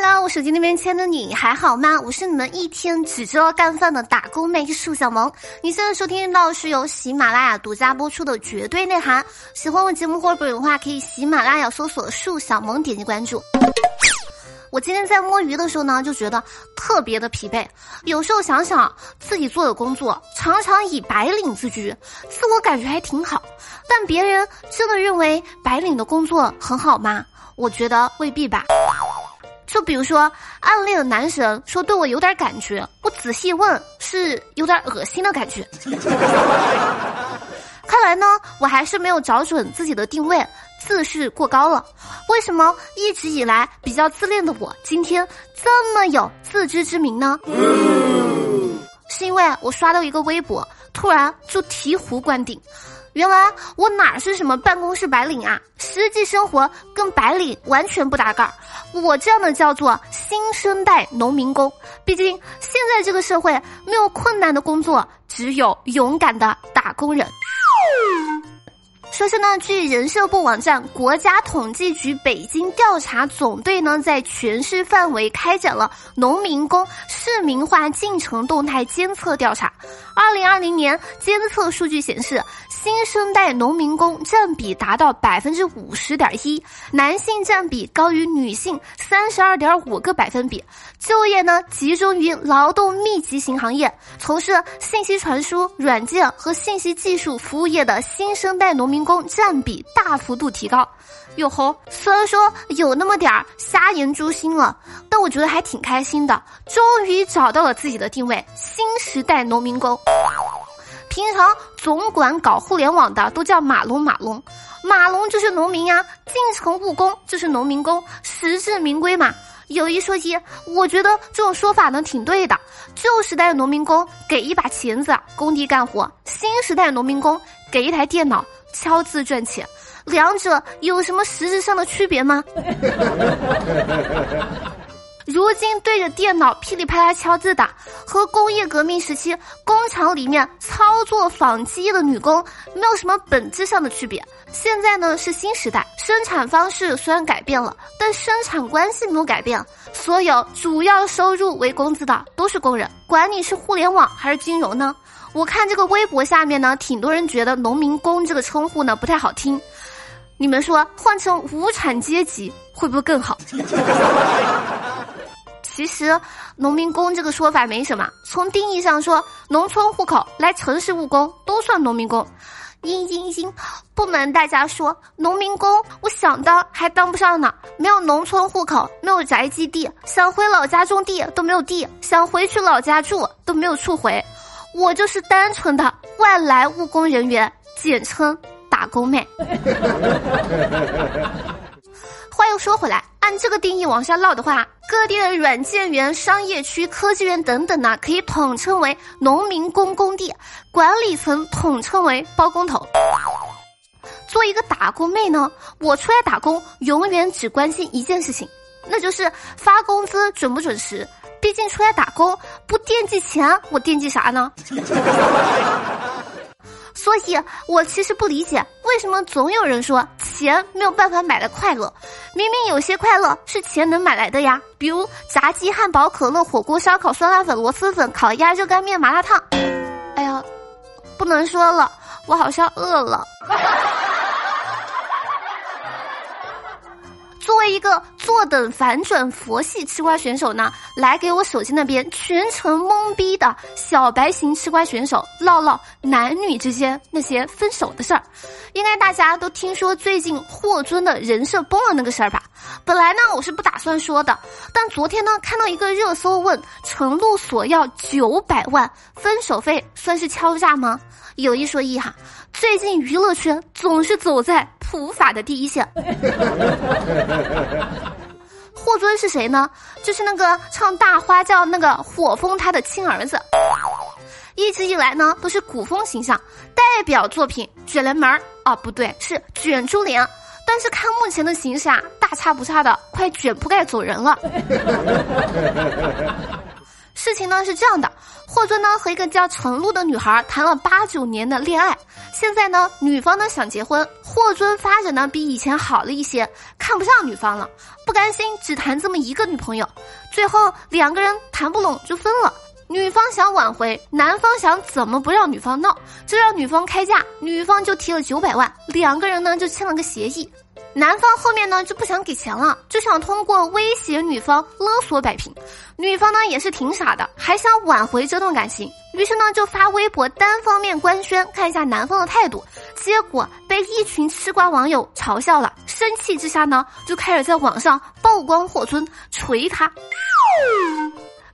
Hello，我手机那边亲爱的你还好吗？我是你们一天只知道干饭的打工妹树小萌。你现在收听到是由喜马拉雅独家播出的《绝对内涵》。喜欢我节目或者本人的话，可以喜马拉雅搜索“树小萌”，点击关注。我今天在摸鱼的时候呢，就觉得特别的疲惫。有时候想想自己做的工作，常常以白领自居，自我感觉还挺好。但别人真的认为白领的工作很好吗？我觉得未必吧。就比如说，暗恋的男神说对我有点感觉，我仔细问是有点恶心的感觉。看来呢，我还是没有找准自己的定位，自视过高了。为什么一直以来比较自恋的我，今天这么有自知之明呢？是因为我刷到一个微博，突然就醍醐灌顶。原来我哪是什么办公室白领啊，实际生活跟白领完全不搭嘎儿。我这样的叫做新生代农民工。毕竟现在这个社会没有困难的工作，只有勇敢的打工人。说是呢，据人社部网站，国家统计局北京调查总队呢，在全市范围开展了农民工市民化进程动态监测调查。二零二零年监测数据显示，新生代农民工占比达到百分之五十点一，男性占比高于女性三十二点五个百分比。就业呢，集中于劳动密集型行业，从事信息传输、软件和信息技术服务业的新生代农民。工占比大幅度提高，哟吼！虽然说有那么点儿瞎眼诛心了，但我觉得还挺开心的，终于找到了自己的定位——新时代农民工。平常总管搞互联网的都叫马龙，马龙，马龙就是农民呀；进城务工就是农民工，实至名归嘛。有一说一，我觉得这种说法呢挺对的。旧时代的农民工给一把钳子，工地干活；新时代的农民工给一台电脑。敲字赚钱，两者有什么实质上的区别吗？如今对着电脑噼里啪啦敲字的，和工业革命时期工厂里面操作纺机的女工没有什么本质上的区别。现在呢是新时代，生产方式虽然改变了，但生产关系没有改变。所有主要收入为工资的都是工人，管你是互联网还是金融呢？我看这个微博下面呢，挺多人觉得“农民工”这个称呼呢不太好听，你们说换成无产阶级会不会更好？其实“农民工”这个说法没什么，从定义上说，农村户口来城市务工都算农民工。嘤嘤嘤，不瞒大家说，农民工我想当还当不上呢，没有农村户口，没有宅基地，想回老家种地都没有地，想回去老家住都没有处回。我就是单纯的外来务工人员，简称打工妹。话又说回来，按这个定义往下唠的话，各地的软件园、商业区、科技园等等呢，可以统称为农民工工地，管理层统称为包工头。做一个打工妹呢，我出来打工永远只关心一件事情，那就是发工资准不准时。毕竟出来打工不惦记钱，我惦记啥呢？所以，我其实不理解为什么总有人说钱没有办法买来快乐。明明有些快乐是钱能买来的呀，比如炸鸡、汉堡、可乐、火锅、烧烤、酸辣粉、螺蛳粉、烤鸭、热干面、麻辣烫。哎呀，不能说了，我好像饿了。一个坐等反转佛系吃瓜选手呢，来给我手机那边全程懵逼的小白型吃瓜选手唠唠男女之间那些分手的事儿。应该大家都听说最近霍尊的人设崩了那个事儿吧？本来呢我是不打算说的，但昨天呢看到一个热搜问程璐索要九百万分手费，算是敲诈吗？有一说一哈，最近娱乐圈总是走在。普法的第一线，霍尊是谁呢？就是那个唱大花轿那个火风他的亲儿子，一直以来呢都是古风形象，代表作品卷帘门儿啊，不对，是卷珠帘。但是看目前的形势啊，大差不差的，快卷铺盖走人了。事情呢是这样的，霍尊呢和一个叫陈露的女孩谈了八九年的恋爱，现在呢，女方呢想结婚，霍尊发展呢比以前好了一些，看不上女方了，不甘心只谈这么一个女朋友，最后两个人谈不拢就分了。女方想挽回，男方想怎么不让女方闹，就让女方开价，女方就提了九百万，两个人呢就签了个协议。男方后面呢就不想给钱了，就想通过威胁女方勒索摆平。女方呢也是挺傻的，还想挽回这段感情，于是呢就发微博单方面官宣，看一下男方的态度。结果被一群吃瓜网友嘲笑了，生气之下呢就开始在网上曝光霍尊，锤他。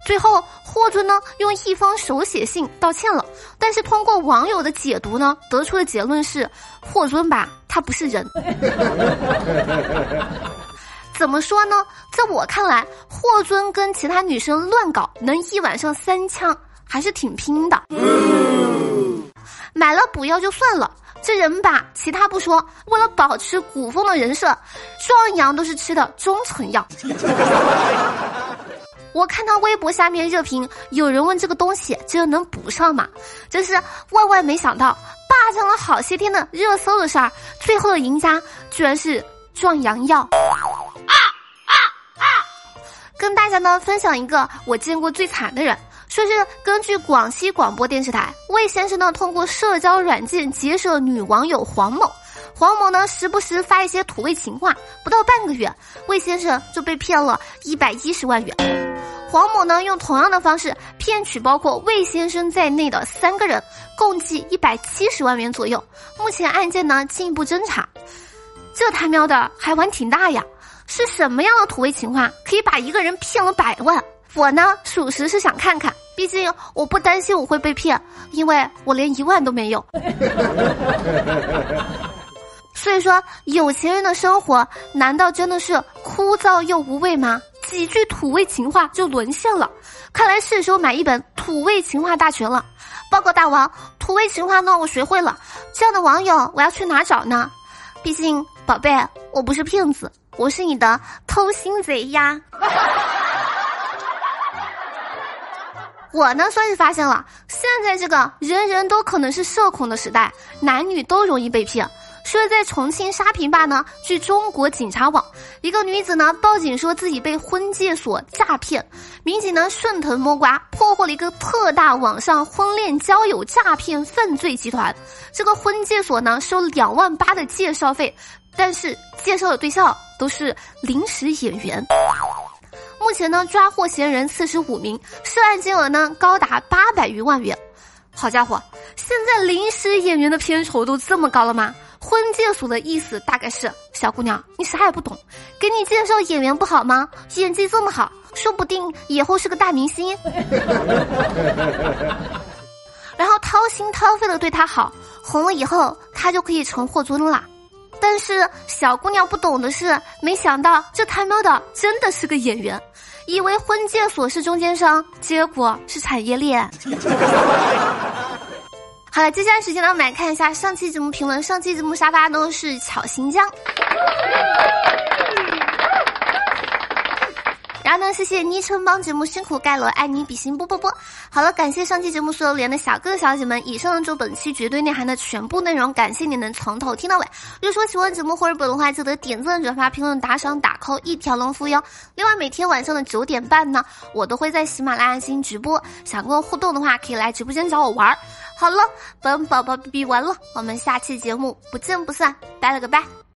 最后霍尊呢用一封手写信道歉了，但是通过网友的解读呢，得出的结论是霍尊吧，他不是人。怎么说呢？在我看来，霍尊跟其他女生乱搞，能一晚上三枪，还是挺拼的。买了补药就算了，这人吧，其他不说，为了保持古风的人设，壮阳都是吃的中成药。我看到微博下面热评，有人问这个东西真的能补上吗？真是万万没想到，霸占了好些天的热搜的事儿，最后的赢家居然是壮阳药。啊啊啊！跟大家呢分享一个我见过最惨的人，说是根据广西广播电视台，魏先生呢通过社交软件结识了女网友黄某，黄某呢时不时发一些土味情话，不到半个月，魏先生就被骗了一百一十万元。黄某呢，用同样的方式骗取包括魏先生在内的三个人，共计一百七十万元左右。目前案件呢进一步侦查。这他喵的还玩挺大呀！是什么样的土味情话可以把一个人骗了百万？我呢，属实是想看看，毕竟我不担心我会被骗，因为我连一万都没有。所以说，有钱人的生活难道真的是枯燥又无味吗？几句土味情话就沦陷了，看来是时候买一本土味情话大全了。报告大王，土味情话呢我学会了，这样的网友我要去哪找呢？毕竟宝贝，我不是骗子，我是你的偷心贼呀。我呢算是发现了，现在这个人人都可能是社恐的时代，男女都容易被骗。说在重庆沙坪坝呢，据中国警察网，一个女子呢报警说自己被婚介所诈骗，民警呢顺藤摸瓜破获了一个特大网上婚恋交友诈骗犯罪集团。这个婚介所呢收两万八的介绍费，但是介绍的对象都是临时演员。目前呢抓获嫌疑人四十五名，涉案金额呢高达八百余万元。好家伙，现在临时演员的片酬都这么高了吗？婚介所的意思大概是：小姑娘，你啥也不懂，给你介绍演员不好吗？演技这么好，说不定以后是个大明星。然后掏心掏肺的对他好，红了以后他就可以成霍尊了。但是小姑娘不懂的是，没想到这他喵的真的是个演员，以为婚介所是中间商，结果是产业链。好了，接下来时间呢，我们来看一下上期节目评论。上期节目沙发呢是巧新疆。然后呢，谢谢昵称帮节目辛苦盖楼，爱你比心啵啵啵。好了，感谢上期节目所有连的小哥哥小姐姐们。以上呢就本期绝对内涵的全部内容，感谢你能从头听到尾。如果说喜欢节目或者本的话，记得点赞、转发、评论、打赏、打 call，一条龙服务哟。另外，每天晚上的九点半呢，我都会在喜马拉雅进行直播，想跟我互动的话，可以来直播间找我玩。好了，本宝宝比完了，我们下期节目不见不散，拜了个拜。